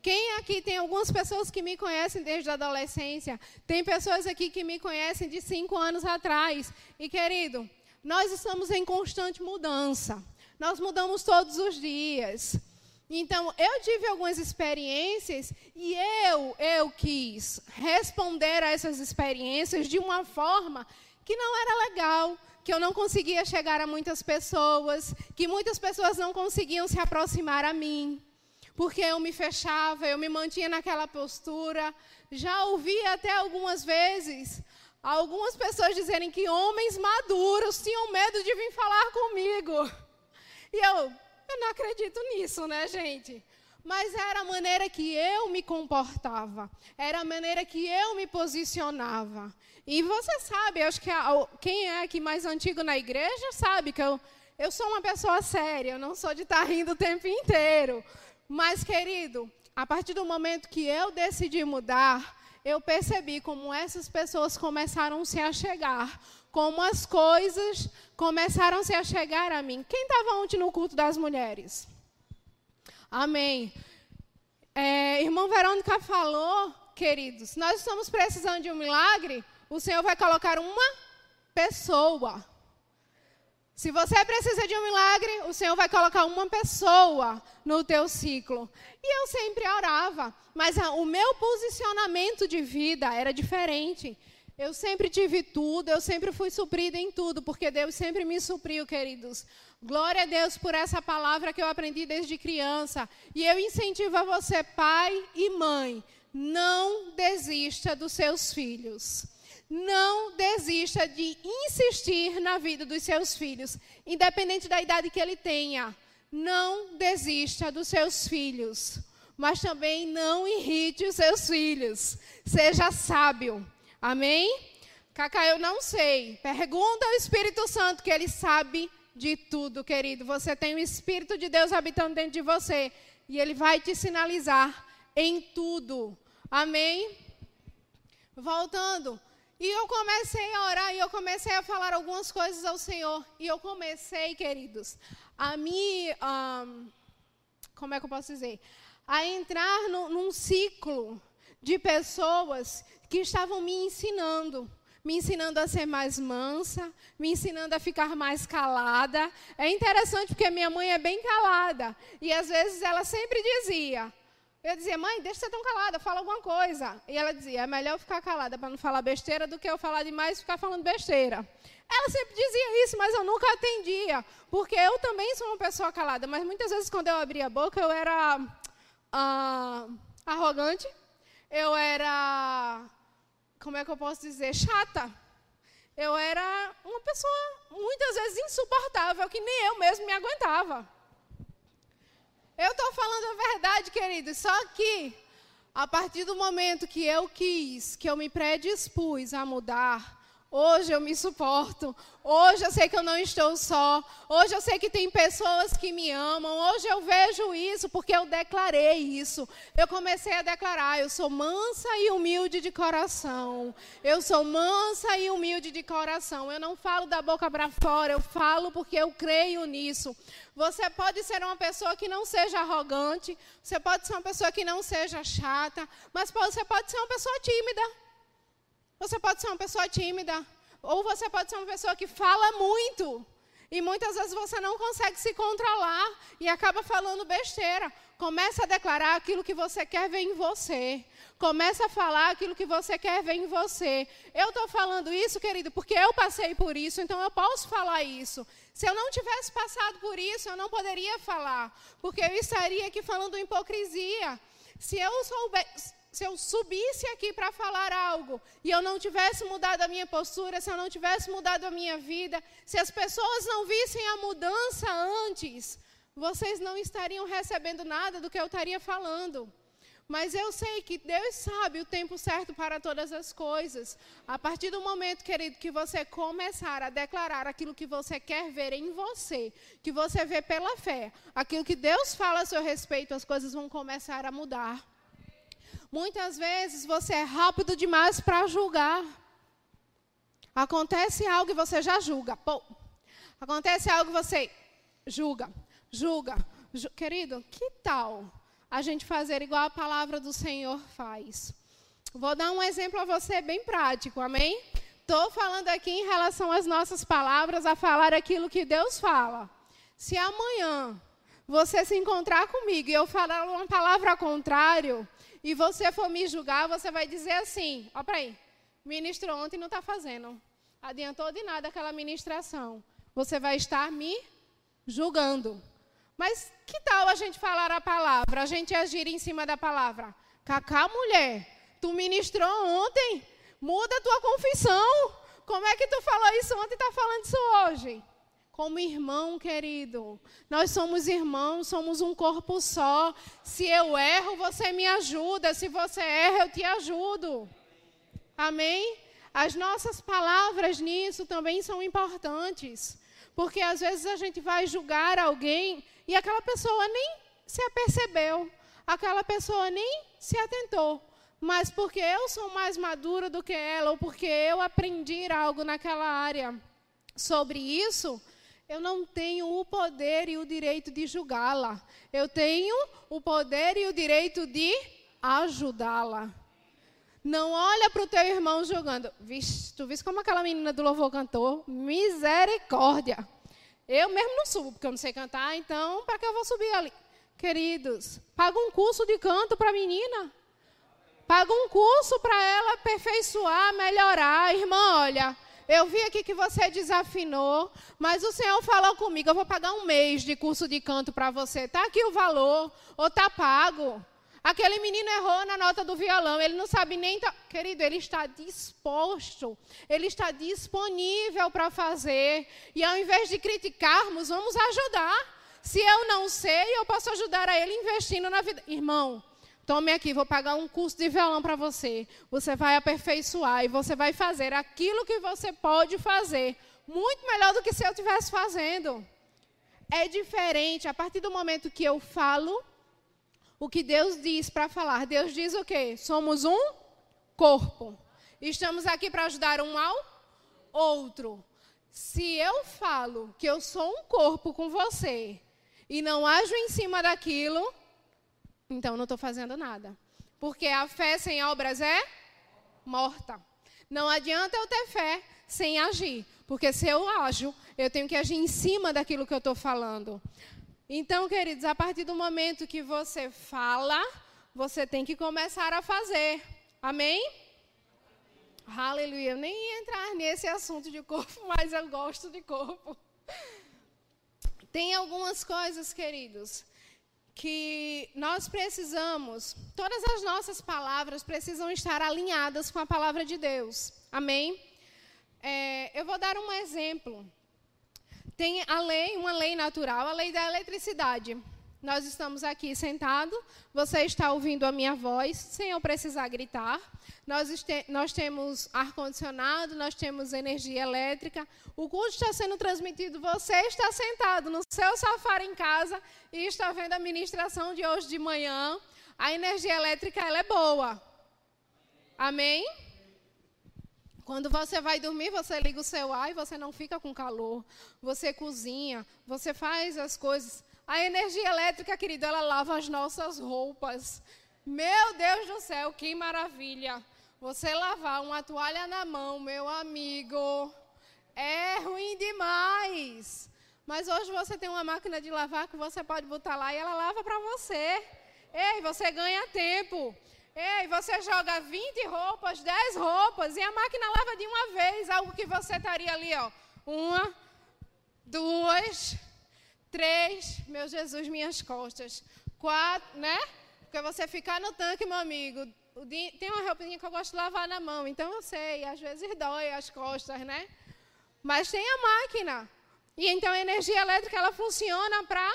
Quem aqui tem algumas pessoas que me conhecem desde a adolescência? Tem pessoas aqui que me conhecem de cinco anos atrás. E, querido, nós estamos em constante mudança. Nós mudamos todos os dias. Então, eu tive algumas experiências e eu, eu quis responder a essas experiências de uma forma que não era legal, que eu não conseguia chegar a muitas pessoas, que muitas pessoas não conseguiam se aproximar a mim, porque eu me fechava, eu me mantinha naquela postura. Já ouvi até algumas vezes algumas pessoas dizerem que homens maduros tinham medo de vir falar comigo. E eu, eu não acredito nisso, né, gente? Mas era a maneira que eu me comportava, era a maneira que eu me posicionava. E você sabe, acho que a, quem é aqui mais antigo na igreja sabe que eu, eu sou uma pessoa séria, eu não sou de estar rindo o tempo inteiro. Mas, querido, a partir do momento que eu decidi mudar, eu percebi como essas pessoas começaram a se achegar, como as coisas começaram a se achegar a mim. Quem estava ontem no culto das mulheres? Amém. É, irmão Verônica falou, queridos, nós estamos precisando de um milagre, o Senhor vai colocar uma pessoa. Se você precisa de um milagre, o Senhor vai colocar uma pessoa no teu ciclo. E eu sempre orava, mas a, o meu posicionamento de vida era diferente. Eu sempre tive tudo, eu sempre fui suprida em tudo, porque Deus sempre me supriu, queridos. Glória a Deus por essa palavra que eu aprendi desde criança. E eu incentivo a você, pai e mãe, não desista dos seus filhos. Não desista de insistir na vida dos seus filhos, independente da idade que ele tenha. Não desista dos seus filhos, mas também não irrite os seus filhos. Seja sábio. Amém? Cacá, eu não sei. Pergunta ao Espírito Santo que ele sabe de tudo, querido. Você tem o Espírito de Deus habitando dentro de você e ele vai te sinalizar em tudo. Amém? Voltando. E eu comecei a orar e eu comecei a falar algumas coisas ao Senhor. E eu comecei, queridos, a me. Um, como é que eu posso dizer? A entrar no, num ciclo de pessoas que estavam me ensinando me ensinando a ser mais mansa, me ensinando a ficar mais calada. É interessante porque minha mãe é bem calada. E às vezes ela sempre dizia: eu dizia, mãe, deixa você tão calada, fala alguma coisa. E ela dizia, é melhor eu ficar calada para não falar besteira do que eu falar demais e ficar falando besteira. Ela sempre dizia isso, mas eu nunca atendia, porque eu também sou uma pessoa calada. Mas muitas vezes, quando eu abria a boca, eu era ah, arrogante, eu era como é que eu posso dizer, chata. Eu era uma pessoa muitas vezes insuportável, que nem eu mesmo me aguentava. Eu estou falando a verdade, queridos, só que a partir do momento que eu quis, que eu me predispus a mudar, Hoje eu me suporto. Hoje eu sei que eu não estou só. Hoje eu sei que tem pessoas que me amam. Hoje eu vejo isso porque eu declarei isso. Eu comecei a declarar: eu sou mansa e humilde de coração. Eu sou mansa e humilde de coração. Eu não falo da boca para fora, eu falo porque eu creio nisso. Você pode ser uma pessoa que não seja arrogante, você pode ser uma pessoa que não seja chata, mas você pode ser uma pessoa tímida. Você pode ser uma pessoa tímida, ou você pode ser uma pessoa que fala muito. E muitas vezes você não consegue se controlar e acaba falando besteira. Começa a declarar aquilo que você quer ver em você. Começa a falar aquilo que você quer ver em você. Eu estou falando isso, querido, porque eu passei por isso, então eu posso falar isso. Se eu não tivesse passado por isso, eu não poderia falar, porque eu estaria aqui falando hipocrisia. Se eu soubesse se eu subisse aqui para falar algo e eu não tivesse mudado a minha postura, se eu não tivesse mudado a minha vida, se as pessoas não vissem a mudança antes, vocês não estariam recebendo nada do que eu estaria falando. Mas eu sei que Deus sabe o tempo certo para todas as coisas. A partir do momento, querido, que você começar a declarar aquilo que você quer ver em você, que você vê pela fé, aquilo que Deus fala a seu respeito, as coisas vão começar a mudar. Muitas vezes você é rápido demais para julgar. Acontece algo e você já julga. Pô. Acontece algo e você julga, julga. Ju... Querido, que tal a gente fazer igual a palavra do Senhor faz? Vou dar um exemplo a você bem prático, amém? Estou falando aqui em relação às nossas palavras, a falar aquilo que Deus fala. Se amanhã você se encontrar comigo e eu falar uma palavra ao contrário, e você for me julgar, você vai dizer assim: ó, peraí, ministro ontem não está fazendo. Adiantou de nada aquela ministração. Você vai estar me julgando. Mas que tal a gente falar a palavra, a gente agir em cima da palavra? Cacá, mulher, tu ministrou ontem, muda tua confissão. Como é que tu falou isso ontem e está falando isso hoje? Como irmão querido. Nós somos irmãos, somos um corpo só. Se eu erro, você me ajuda. Se você erra, eu te ajudo. Amém? As nossas palavras nisso também são importantes. Porque às vezes a gente vai julgar alguém e aquela pessoa nem se apercebeu, aquela pessoa nem se atentou. Mas porque eu sou mais madura do que ela, ou porque eu aprendi algo naquela área sobre isso, eu não tenho o poder e o direito de julgá-la. Eu tenho o poder e o direito de ajudá-la. Não olha para o teu irmão julgando. Vixe, tu viste como aquela menina do louvor cantou? Misericórdia. Eu mesmo não subo, porque eu não sei cantar, então para que eu vou subir ali? Queridos, paga um curso de canto para a menina. Paga um curso para ela aperfeiçoar, melhorar. Irmã, olha, eu vi aqui que você desafinou, mas o Senhor falou comigo, eu vou pagar um mês de curso de canto para você. Está aqui o valor, ou está pago. Aquele menino errou na nota do violão, ele não sabe nem. Tá... Querido, ele está disposto, ele está disponível para fazer. E ao invés de criticarmos, vamos ajudar. Se eu não sei, eu posso ajudar a ele investindo na vida. Irmão, Tome aqui, vou pagar um curso de violão para você. Você vai aperfeiçoar e você vai fazer aquilo que você pode fazer. Muito melhor do que se eu estivesse fazendo. É diferente. A partir do momento que eu falo, o que Deus diz para falar. Deus diz o quê? Somos um corpo. Estamos aqui para ajudar um ao outro. Se eu falo que eu sou um corpo com você e não ajo em cima daquilo, então não estou fazendo nada. Porque a fé sem obras é morta. Não adianta eu ter fé sem agir. Porque se eu ajo, eu tenho que agir em cima daquilo que eu estou falando. Então, queridos, a partir do momento que você fala, você tem que começar a fazer. Amém? Aleluia. Eu nem ia entrar nesse assunto de corpo, (laughs) mas eu gosto de corpo. Tem algumas coisas, queridos, que nós precisamos, todas as nossas palavras precisam estar alinhadas com a palavra de Deus. Amém? É, eu vou dar um exemplo. Tem a lei, uma lei natural, a lei da eletricidade. Nós estamos aqui sentados, você está ouvindo a minha voz sem eu precisar gritar. Nós, nós temos ar-condicionado, nós temos energia elétrica. O culto está sendo transmitido, você está sentado no seu sofá em casa e está vendo a ministração de hoje de manhã. A energia elétrica ela é boa. Amém? Quando você vai dormir, você liga o seu ar e você não fica com calor. Você cozinha, você faz as coisas. A energia elétrica, querido, ela lava as nossas roupas. Meu Deus do céu, que maravilha! Você lavar uma toalha na mão, meu amigo, é ruim demais. Mas hoje você tem uma máquina de lavar que você pode botar lá e ela lava para você. Ei, você ganha tempo. Ei, você joga 20 roupas, 10 roupas e a máquina lava de uma vez, algo que você estaria ali, ó. Uma, duas, Três, meu Jesus, minhas costas. Quatro, né? Porque você ficar no tanque, meu amigo. Tem uma roupinha que eu gosto de lavar na mão, então eu sei, às vezes dói as costas, né? Mas tem a máquina. E então a energia elétrica ela funciona para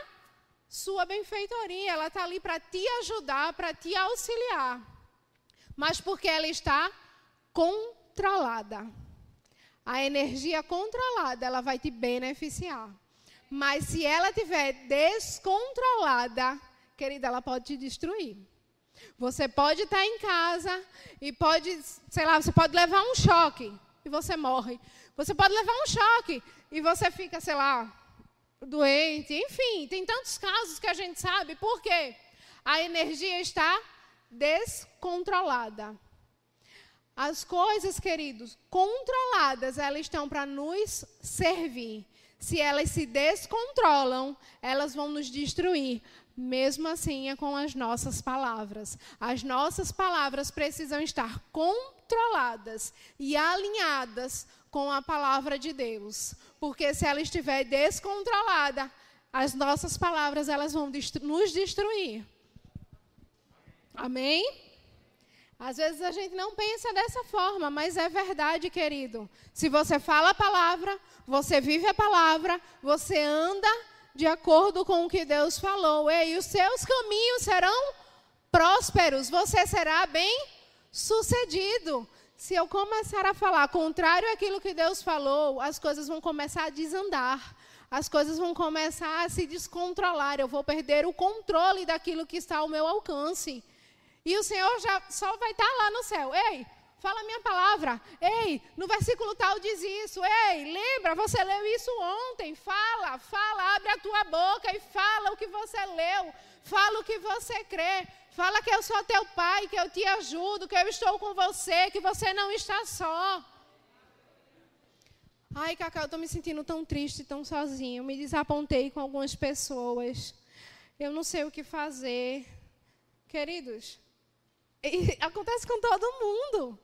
sua benfeitoria, ela está ali para te ajudar, para te auxiliar. Mas porque ela está controlada. A energia controlada, ela vai te beneficiar. Mas se ela tiver descontrolada, querida, ela pode te destruir. Você pode estar em casa e pode, sei lá, você pode levar um choque e você morre. Você pode levar um choque e você fica, sei lá, doente. Enfim, tem tantos casos que a gente sabe. Por quê? A energia está descontrolada. As coisas, queridos, controladas, elas estão para nos servir se elas se descontrolam, elas vão nos destruir. Mesmo assim é com as nossas palavras. As nossas palavras precisam estar controladas e alinhadas com a palavra de Deus. Porque se ela estiver descontrolada, as nossas palavras elas vão nos destruir. Amém? Às vezes a gente não pensa dessa forma, mas é verdade, querido. Se você fala a palavra, você vive a palavra, você anda de acordo com o que Deus falou. E os seus caminhos serão prósperos, você será bem sucedido. Se eu começar a falar contrário àquilo que Deus falou, as coisas vão começar a desandar. As coisas vão começar a se descontrolar. Eu vou perder o controle daquilo que está ao meu alcance. E o Senhor já só vai estar lá no céu. Ei, fala a minha palavra. Ei, no versículo tal diz isso. Ei, lembra, você leu isso ontem. Fala, fala, abre a tua boca e fala o que você leu. Fala o que você crê. Fala que eu sou teu pai, que eu te ajudo, que eu estou com você, que você não está só. Ai, Cacau, eu estou me sentindo tão triste, tão sozinho. Me desapontei com algumas pessoas. Eu não sei o que fazer. Queridos, (laughs) acontece com todo mundo.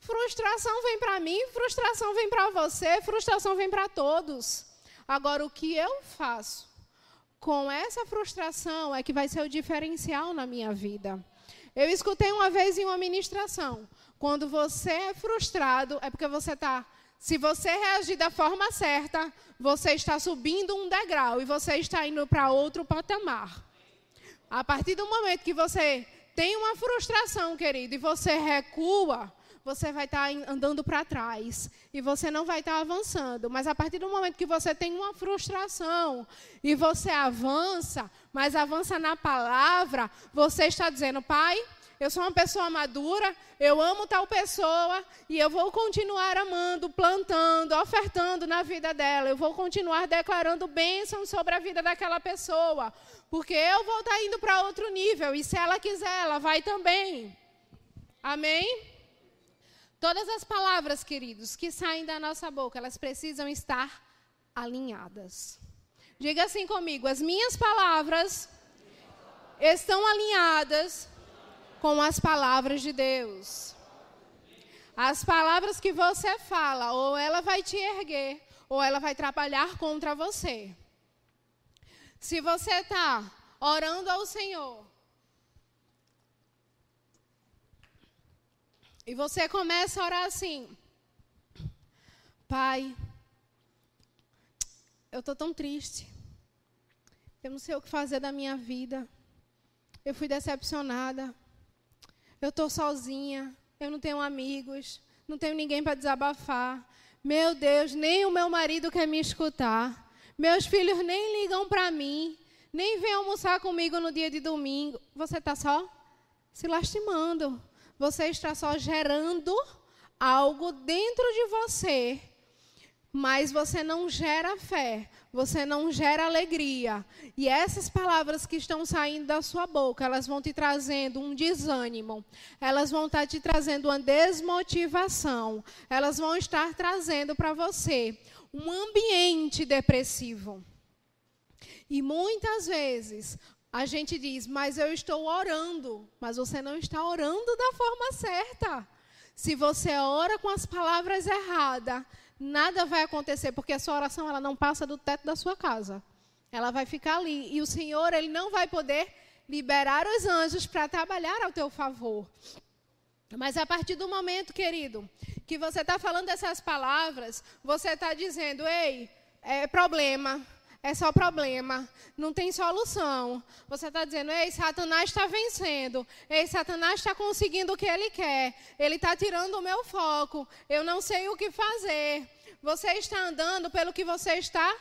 Frustração vem para mim, frustração vem para você, frustração vem para todos. Agora, o que eu faço com essa frustração é que vai ser o diferencial na minha vida. Eu escutei uma vez em uma ministração: quando você é frustrado, é porque você está. Se você reagir da forma certa, você está subindo um degrau e você está indo para outro patamar. A partir do momento que você tem uma frustração, querido, e você recua, você vai estar tá andando para trás e você não vai estar tá avançando. Mas a partir do momento que você tem uma frustração e você avança, mas avança na palavra, você está dizendo, Pai, eu sou uma pessoa madura, eu amo tal pessoa e eu vou continuar amando, plantando, ofertando na vida dela. Eu vou continuar declarando bênçãos sobre a vida daquela pessoa, porque eu vou estar tá indo para outro nível e se ela quiser, ela vai também. Amém? Todas as palavras, queridos, que saem da nossa boca, elas precisam estar alinhadas. Diga assim comigo: as minhas palavras estão alinhadas com as palavras de Deus. As palavras que você fala, ou ela vai te erguer, ou ela vai trabalhar contra você. Se você está orando ao Senhor, E você começa a orar assim: Pai, eu estou tão triste. Eu não sei o que fazer da minha vida. Eu fui decepcionada. Eu estou sozinha. Eu não tenho amigos. Não tenho ninguém para desabafar. Meu Deus, nem o meu marido quer me escutar. Meus filhos nem ligam para mim. Nem vêm almoçar comigo no dia de domingo. Você está só se lastimando você está só gerando algo dentro de você, mas você não gera fé, você não gera alegria. E essas palavras que estão saindo da sua boca, elas vão te trazendo um desânimo, elas vão estar te trazendo uma desmotivação, elas vão estar trazendo para você um ambiente depressivo. E muitas vezes a gente diz, mas eu estou orando, mas você não está orando da forma certa. Se você ora com as palavras erradas, nada vai acontecer, porque a sua oração ela não passa do teto da sua casa. Ela vai ficar ali e o Senhor ele não vai poder liberar os anjos para trabalhar ao teu favor. Mas a partir do momento, querido, que você está falando essas palavras, você está dizendo, ei, é problema, é só problema, não tem solução. Você está dizendo, ei, Satanás está vencendo, ei, Satanás está conseguindo o que ele quer, ele está tirando o meu foco, eu não sei o que fazer. Você está andando pelo que você está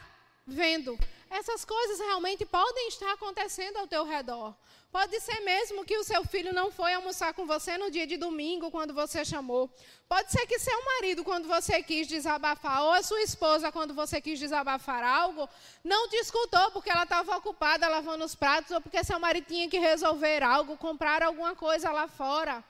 vendo. Essas coisas realmente podem estar acontecendo ao teu redor. Pode ser mesmo que o seu filho não foi almoçar com você no dia de domingo, quando você chamou. Pode ser que seu marido, quando você quis desabafar, ou a sua esposa, quando você quis desabafar algo, não te escutou porque ela estava ocupada lavando os pratos, ou porque seu marido tinha que resolver algo, comprar alguma coisa lá fora.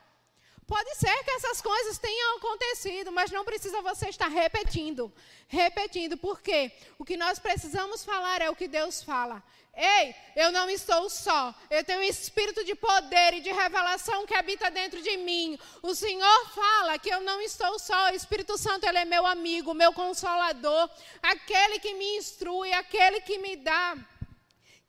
Pode ser que essas coisas tenham acontecido, mas não precisa você estar repetindo. Repetindo, porque o que nós precisamos falar é o que Deus fala. Ei, eu não estou só. Eu tenho um espírito de poder e de revelação que habita dentro de mim. O Senhor fala que eu não estou só. O Espírito Santo, ele é meu amigo, meu consolador, aquele que me instrui, aquele que me dá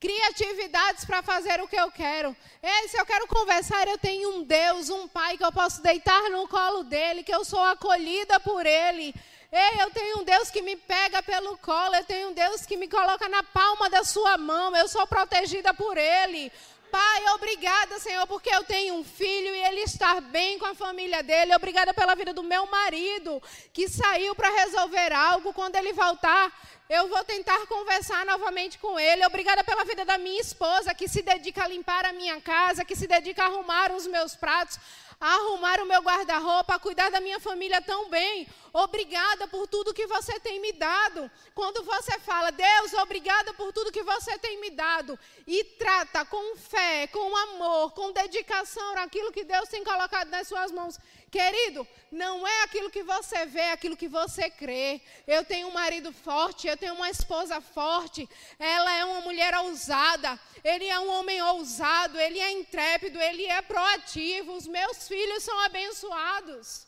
criatividades para fazer o que eu quero. Ei, se eu quero conversar, eu tenho um Deus, um Pai que eu posso deitar no colo dele, que eu sou acolhida por ele. Ei, eu tenho um Deus que me pega pelo colo, eu tenho um Deus que me coloca na palma da sua mão, eu sou protegida por Ele. Pai, obrigada, Senhor, porque eu tenho um filho e ele está bem com a família dele. Obrigada pela vida do meu marido, que saiu para resolver algo. Quando ele voltar, eu vou tentar conversar novamente com ele. Obrigada pela vida da minha esposa, que se dedica a limpar a minha casa, que se dedica a arrumar os meus pratos arrumar o meu guarda-roupa, a cuidar da minha família tão bem. Obrigada por tudo que você tem me dado. Quando você fala, Deus, obrigada por tudo que você tem me dado, e trata com fé, com amor, com dedicação aquilo que Deus tem colocado nas suas mãos. Querido, não é aquilo que você vê, é aquilo que você crê. Eu tenho um marido forte, eu tenho uma esposa forte, ela é uma mulher ousada, ele é um homem ousado, ele é intrépido, ele é proativo. Os meus filhos são abençoados.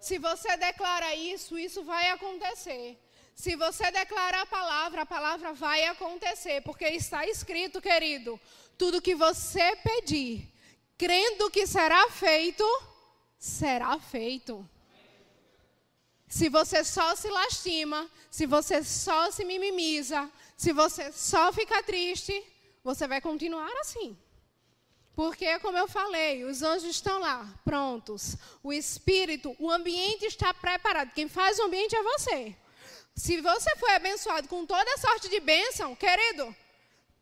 Se você declara isso, isso vai acontecer. Se você declarar a palavra, a palavra vai acontecer, porque está escrito, querido, tudo que você pedir, crendo que será feito, será feito. Se você só se lastima, se você só se mimimiza, se você só fica triste, você vai continuar assim. Porque, como eu falei, os anjos estão lá, prontos. O espírito, o ambiente está preparado. Quem faz o ambiente é você. Se você foi abençoado com toda sorte de bênção, querido,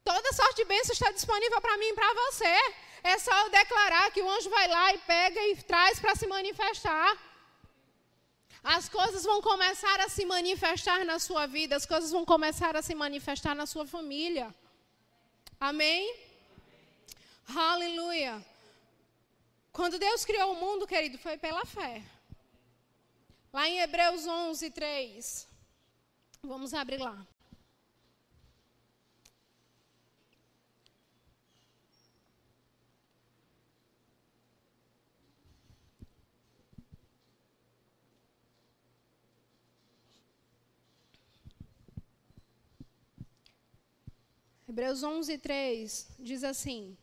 toda sorte de bênção está disponível para mim e para você. É só eu declarar que o anjo vai lá e pega e traz para se manifestar. As coisas vão começar a se manifestar na sua vida, as coisas vão começar a se manifestar na sua família. Amém? Aleluia. Quando Deus criou o mundo, querido, foi pela fé. Lá em Hebreus 11, 3. Vamos abrir lá. Hebreus 11, 3 diz assim: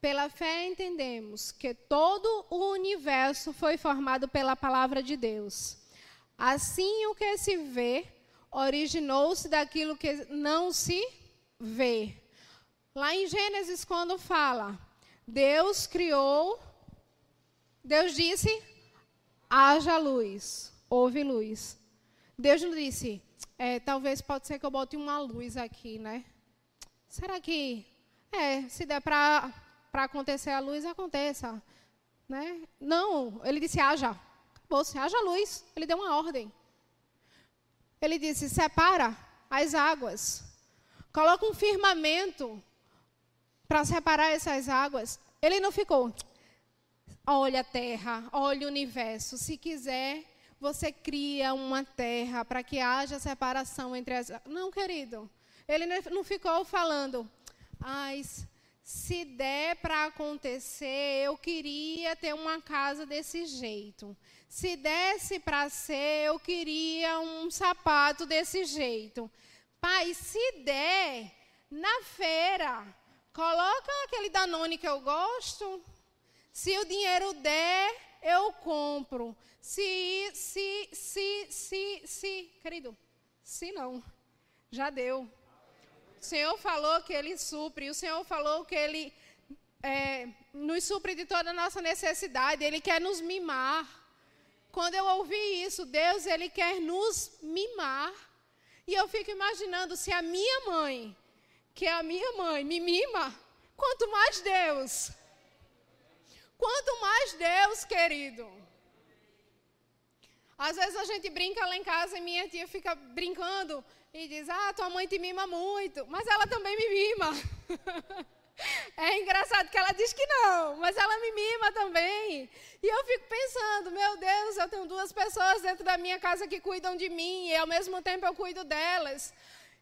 Pela fé entendemos que todo o universo foi formado pela palavra de Deus. Assim, o que se vê originou-se daquilo que não se vê. Lá em Gênesis, quando fala, Deus criou, Deus disse: haja luz, houve luz. Deus não disse, é, talvez pode ser que eu bote uma luz aqui, né? Será que, é, se der para acontecer a luz, aconteça. Né? Não, ele disse haja. Acabou-se, haja luz. Ele deu uma ordem. Ele disse: separa as águas. Coloca um firmamento para separar essas águas. Ele não ficou, olha a terra, olha o universo. Se quiser, você cria uma terra para que haja separação entre as. Não, querido. Ele não ficou falando, ai, se der para acontecer, eu queria ter uma casa desse jeito. Se desse para ser, eu queria um sapato desse jeito. Pai, se der, na feira, coloca aquele Danone que eu gosto. Se o dinheiro der, eu compro. Se, se, se, se, se, querido, se não, já deu. O Senhor falou que Ele supre, o Senhor falou que Ele é, nos supre de toda a nossa necessidade, Ele quer nos mimar. Quando eu ouvi isso, Deus, Ele quer nos mimar. E eu fico imaginando se a minha mãe, que é a minha mãe, me mima, quanto mais Deus. Quanto mais Deus, querido. Às vezes a gente brinca lá em casa e minha tia fica brincando e diz: Ah, tua mãe te mima muito, mas ela também me mima. (laughs) é engraçado que ela diz que não, mas ela me mima também. E eu fico pensando: Meu Deus, eu tenho duas pessoas dentro da minha casa que cuidam de mim e ao mesmo tempo eu cuido delas.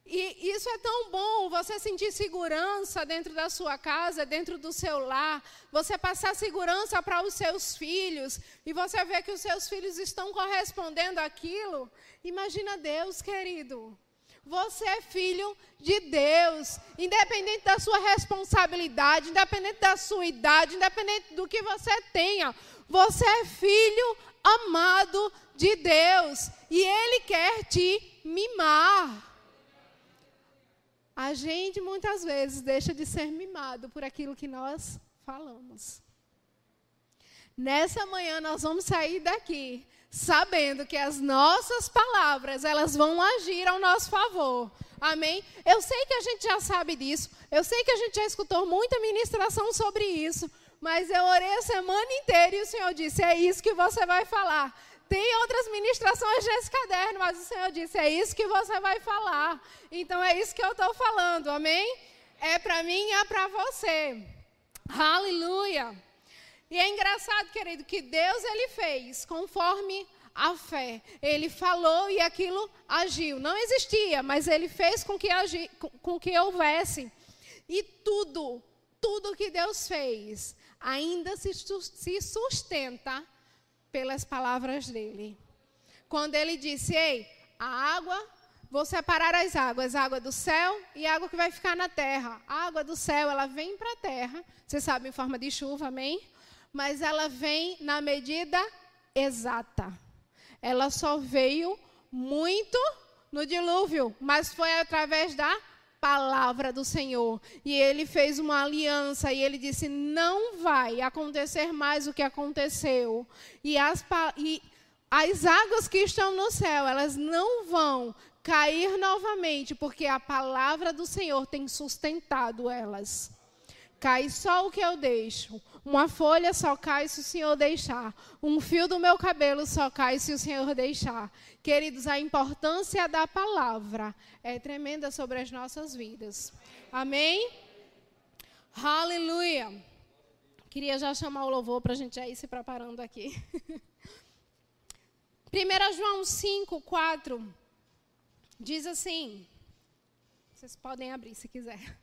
E isso é tão bom, você sentir segurança dentro da sua casa, dentro do seu lar, você passar segurança para os seus filhos, e você ver que os seus filhos estão correspondendo àquilo. Imagina Deus, querido. Você é filho de Deus, independente da sua responsabilidade, independente da sua idade, independente do que você tenha. Você é filho amado de Deus e Ele quer te mimar. A gente muitas vezes deixa de ser mimado por aquilo que nós falamos. Nessa manhã nós vamos sair daqui sabendo que as nossas palavras, elas vão agir ao nosso favor. Amém? Eu sei que a gente já sabe disso, eu sei que a gente já escutou muita ministração sobre isso, mas eu orei a semana inteira e o Senhor disse: é isso que você vai falar. Tem outras ministrações nesse caderno, mas o Senhor disse: é isso que você vai falar. Então é isso que eu estou falando, amém? É para mim e é para você. Aleluia. E é engraçado, querido, que Deus ele fez conforme a fé. Ele falou e aquilo agiu. Não existia, mas ele fez com que, agi, com, com que houvesse. E tudo, tudo que Deus fez, ainda se, se sustenta pelas palavras dele. Quando ele disse: Ei, a água, vou separar as águas, água do céu e água que vai ficar na terra. A água do céu, ela vem para a terra, você sabe, em forma de chuva, amém? Mas ela vem na medida exata. Ela só veio muito no dilúvio, mas foi através da palavra do Senhor. E ele fez uma aliança e ele disse: não vai acontecer mais o que aconteceu. E as, e as águas que estão no céu, elas não vão cair novamente, porque a palavra do Senhor tem sustentado elas. Cai só o que eu deixo. Uma folha só cai se o Senhor deixar. Um fio do meu cabelo só cai se o Senhor deixar. Queridos, a importância da palavra é tremenda sobre as nossas vidas. Amém? Aleluia. Queria já chamar o louvor para a gente já ir se preparando aqui. (laughs) 1 João 5, 4 diz assim. Vocês podem abrir se quiser.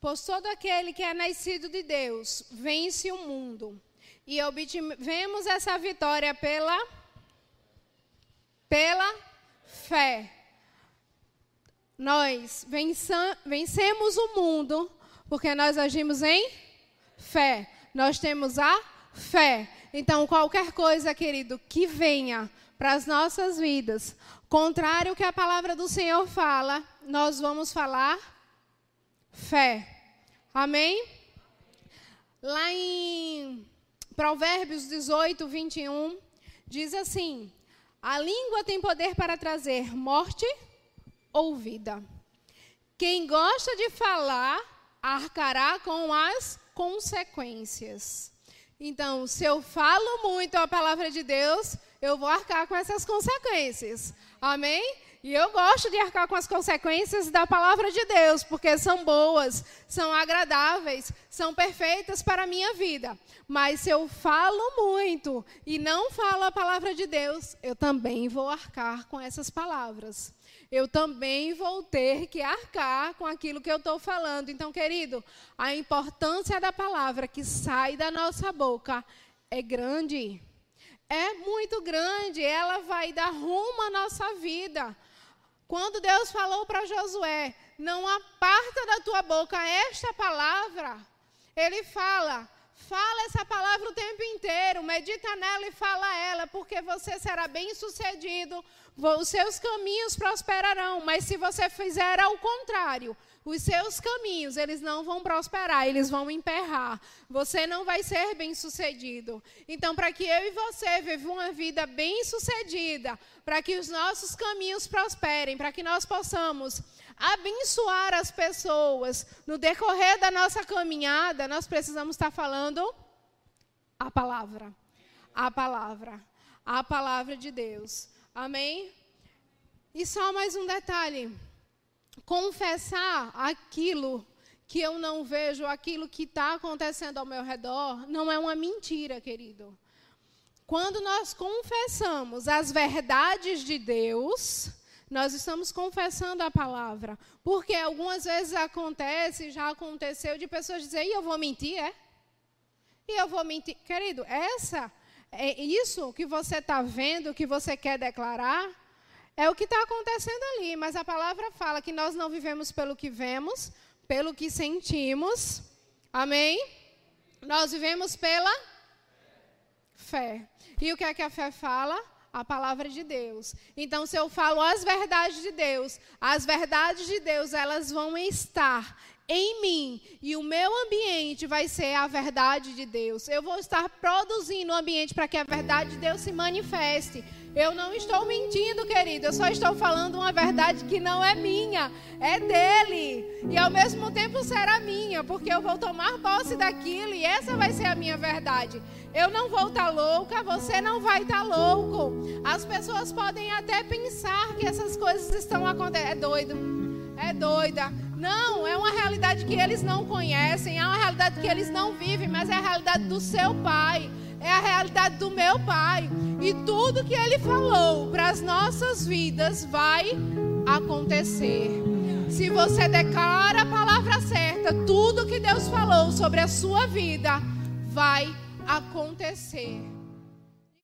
Pois todo aquele que é nascido de Deus vence o mundo. E obtivemos essa vitória pela pela fé. Nós vencemos o mundo porque nós agimos em fé. Nós temos a fé. Então, qualquer coisa, querido, que venha para as nossas vidas, contrário ao que a palavra do Senhor fala, nós vamos falar fé. Amém? Lá em Provérbios 18, 21, diz assim: A língua tem poder para trazer morte ou vida. Quem gosta de falar, arcará com as consequências. Então, se eu falo muito a palavra de Deus, eu vou arcar com essas consequências. Amém? E eu gosto de arcar com as consequências da palavra de Deus, porque são boas, são agradáveis, são perfeitas para a minha vida. Mas se eu falo muito e não falo a palavra de Deus, eu também vou arcar com essas palavras. Eu também vou ter que arcar com aquilo que eu estou falando. Então, querido, a importância da palavra que sai da nossa boca é grande. É muito grande. Ela vai dar rumo à nossa vida. Quando Deus falou para Josué: Não aparta da tua boca esta palavra, ele fala: Fala essa palavra o tempo inteiro, medita nela e fala ela, porque você será bem sucedido, os seus caminhos prosperarão. Mas se você fizer ao contrário, os seus caminhos, eles não vão prosperar, eles vão emperrar. Você não vai ser bem-sucedido. Então, para que eu e você vivam uma vida bem-sucedida, para que os nossos caminhos prosperem, para que nós possamos abençoar as pessoas no decorrer da nossa caminhada, nós precisamos estar falando a palavra. A palavra. A palavra de Deus. Amém? E só mais um detalhe confessar aquilo que eu não vejo, aquilo que está acontecendo ao meu redor, não é uma mentira, querido. Quando nós confessamos as verdades de Deus, nós estamos confessando a palavra. Porque algumas vezes acontece, já aconteceu, de pessoas dizerem, e eu vou mentir, é? E eu vou mentir. Querido, essa, é isso que você está vendo, que você quer declarar, é o que está acontecendo ali, mas a palavra fala que nós não vivemos pelo que vemos, pelo que sentimos. Amém? Nós vivemos pela fé. E o que é que a fé fala? A palavra de Deus. Então, se eu falo as verdades de Deus, as verdades de Deus, elas vão estar em mim e o meu ambiente vai ser a verdade de Deus. Eu vou estar produzindo um ambiente para que a verdade de Deus se manifeste. Eu não estou mentindo, querido. Eu só estou falando uma verdade que não é minha, é dele. E ao mesmo tempo será minha, porque eu vou tomar posse daquilo e essa vai ser a minha verdade. Eu não vou estar tá louca, você não vai estar tá louco. As pessoas podem até pensar que essas coisas estão acontecendo. É doido. É doida. Não, é uma realidade que eles não conhecem, é uma realidade que eles não vivem, mas é a realidade do seu pai é a realidade do meu Pai. E tudo que Ele falou para as nossas vidas vai acontecer. Se você declara a palavra certa, tudo que Deus falou sobre a sua vida vai acontecer.